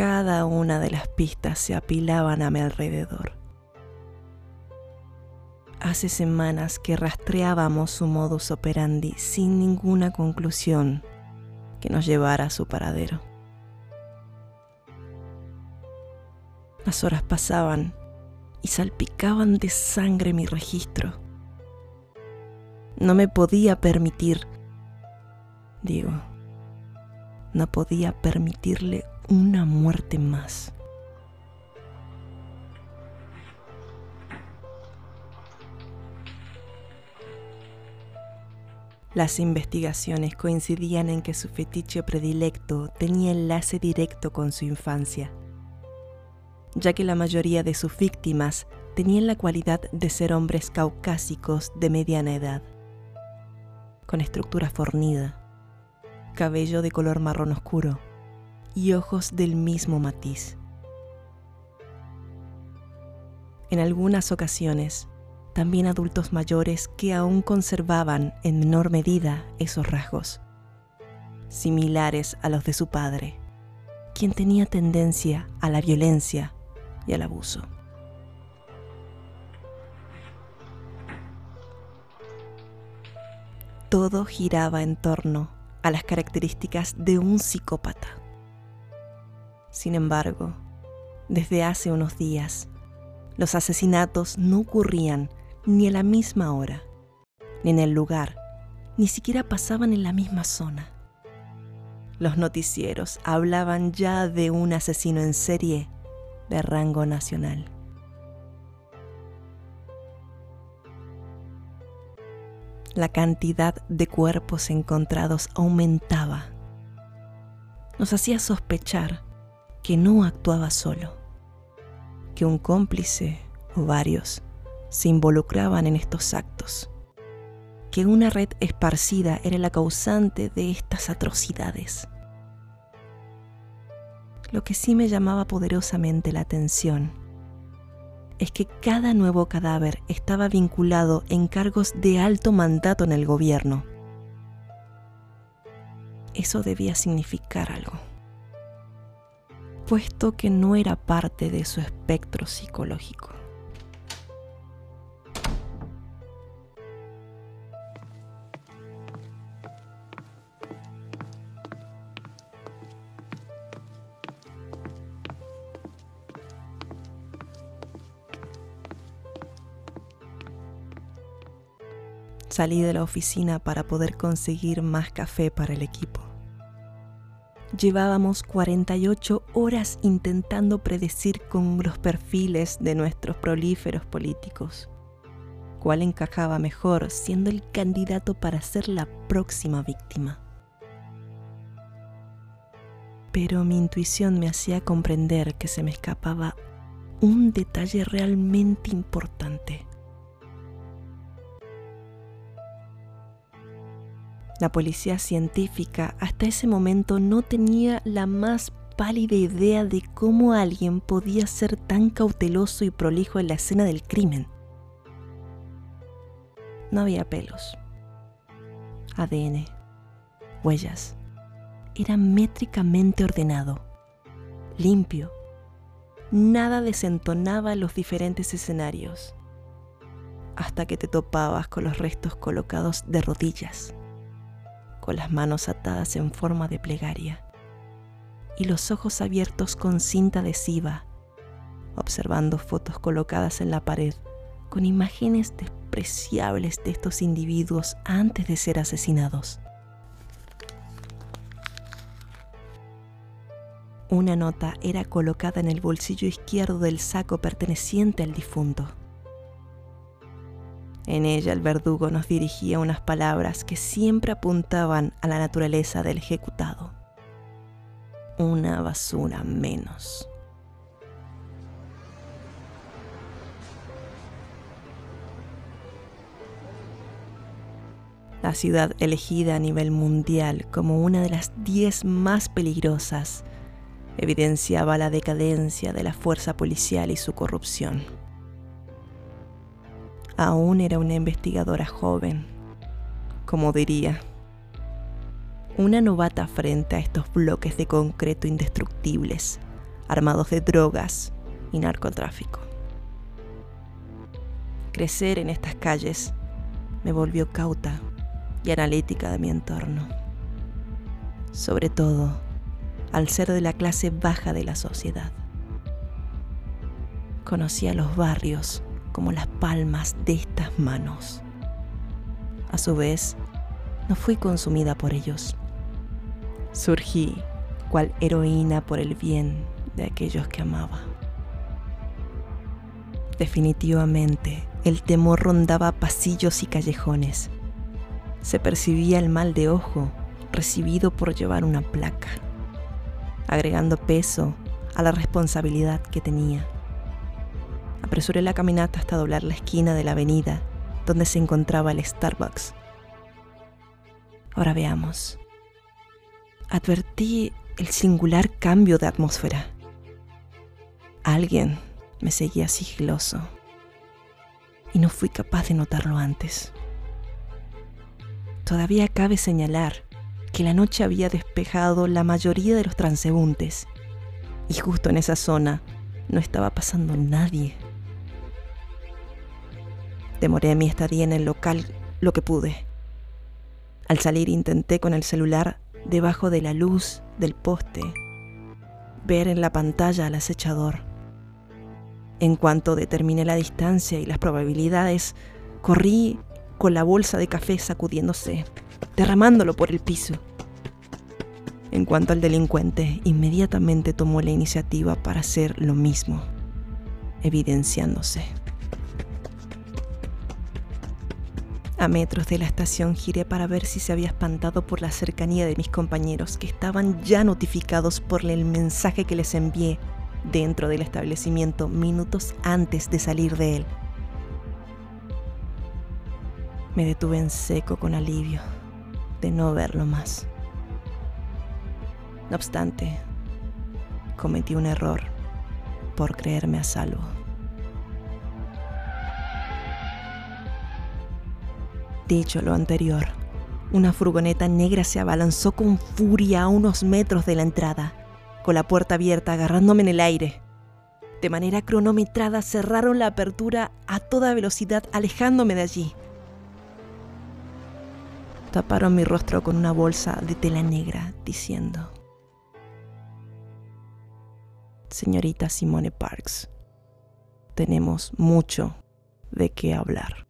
Cada una de las pistas se apilaban a mi alrededor. Hace semanas que rastreábamos su modus operandi sin ninguna conclusión que nos llevara a su paradero. Las horas pasaban y salpicaban de sangre mi registro. No me podía permitir, digo, no podía permitirle una muerte más. Las investigaciones coincidían en que su fetiche predilecto tenía enlace directo con su infancia, ya que la mayoría de sus víctimas tenían la cualidad de ser hombres caucásicos de mediana edad, con estructura fornida, cabello de color marrón oscuro y ojos del mismo matiz. En algunas ocasiones, también adultos mayores que aún conservaban en menor medida esos rasgos, similares a los de su padre, quien tenía tendencia a la violencia y al abuso. Todo giraba en torno a las características de un psicópata. Sin embargo, desde hace unos días, los asesinatos no ocurrían ni a la misma hora, ni en el lugar, ni siquiera pasaban en la misma zona. Los noticieros hablaban ya de un asesino en serie de rango nacional. La cantidad de cuerpos encontrados aumentaba. Nos hacía sospechar que no actuaba solo, que un cómplice o varios se involucraban en estos actos, que una red esparcida era la causante de estas atrocidades. Lo que sí me llamaba poderosamente la atención es que cada nuevo cadáver estaba vinculado en cargos de alto mandato en el gobierno. Eso debía significar algo, puesto que no era parte de su espectro psicológico. Salí de la oficina para poder conseguir más café para el equipo. Llevábamos 48 horas intentando predecir con los perfiles de nuestros prolíferos políticos cuál encajaba mejor siendo el candidato para ser la próxima víctima. Pero mi intuición me hacía comprender que se me escapaba un detalle realmente importante. La policía científica hasta ese momento no tenía la más pálida idea de cómo alguien podía ser tan cauteloso y prolijo en la escena del crimen. No había pelos, ADN, huellas. Era métricamente ordenado, limpio. Nada desentonaba los diferentes escenarios, hasta que te topabas con los restos colocados de rodillas con las manos atadas en forma de plegaria y los ojos abiertos con cinta adhesiva, observando fotos colocadas en la pared con imágenes despreciables de estos individuos antes de ser asesinados. Una nota era colocada en el bolsillo izquierdo del saco perteneciente al difunto. En ella el verdugo nos dirigía unas palabras que siempre apuntaban a la naturaleza del ejecutado. Una basura menos. La ciudad elegida a nivel mundial como una de las diez más peligrosas evidenciaba la decadencia de la fuerza policial y su corrupción. Aún era una investigadora joven, como diría. Una novata frente a estos bloques de concreto indestructibles, armados de drogas y narcotráfico. Crecer en estas calles me volvió cauta y analítica de mi entorno, sobre todo al ser de la clase baja de la sociedad. Conocía los barrios como las palmas de estas manos. A su vez, no fui consumida por ellos. Surgí cual heroína por el bien de aquellos que amaba. Definitivamente, el temor rondaba pasillos y callejones. Se percibía el mal de ojo recibido por llevar una placa, agregando peso a la responsabilidad que tenía. Apresuré la caminata hasta doblar la esquina de la avenida donde se encontraba el Starbucks. Ahora veamos. Advertí el singular cambio de atmósfera. Alguien me seguía sigiloso y no fui capaz de notarlo antes. Todavía cabe señalar que la noche había despejado la mayoría de los transeúntes y justo en esa zona no estaba pasando nadie. Demoré mi estadía en el local lo que pude. Al salir intenté con el celular debajo de la luz del poste ver en la pantalla al acechador. En cuanto determiné la distancia y las probabilidades, corrí con la bolsa de café sacudiéndose, derramándolo por el piso. En cuanto al delincuente, inmediatamente tomó la iniciativa para hacer lo mismo, evidenciándose. A metros de la estación giré para ver si se había espantado por la cercanía de mis compañeros, que estaban ya notificados por el mensaje que les envié dentro del establecimiento minutos antes de salir de él. Me detuve en seco con alivio de no verlo más. No obstante, cometí un error por creerme a salvo. Dicho lo anterior, una furgoneta negra se abalanzó con furia a unos metros de la entrada, con la puerta abierta agarrándome en el aire. De manera cronometrada cerraron la apertura a toda velocidad alejándome de allí. Taparon mi rostro con una bolsa de tela negra diciendo, Señorita Simone Parks, tenemos mucho de qué hablar.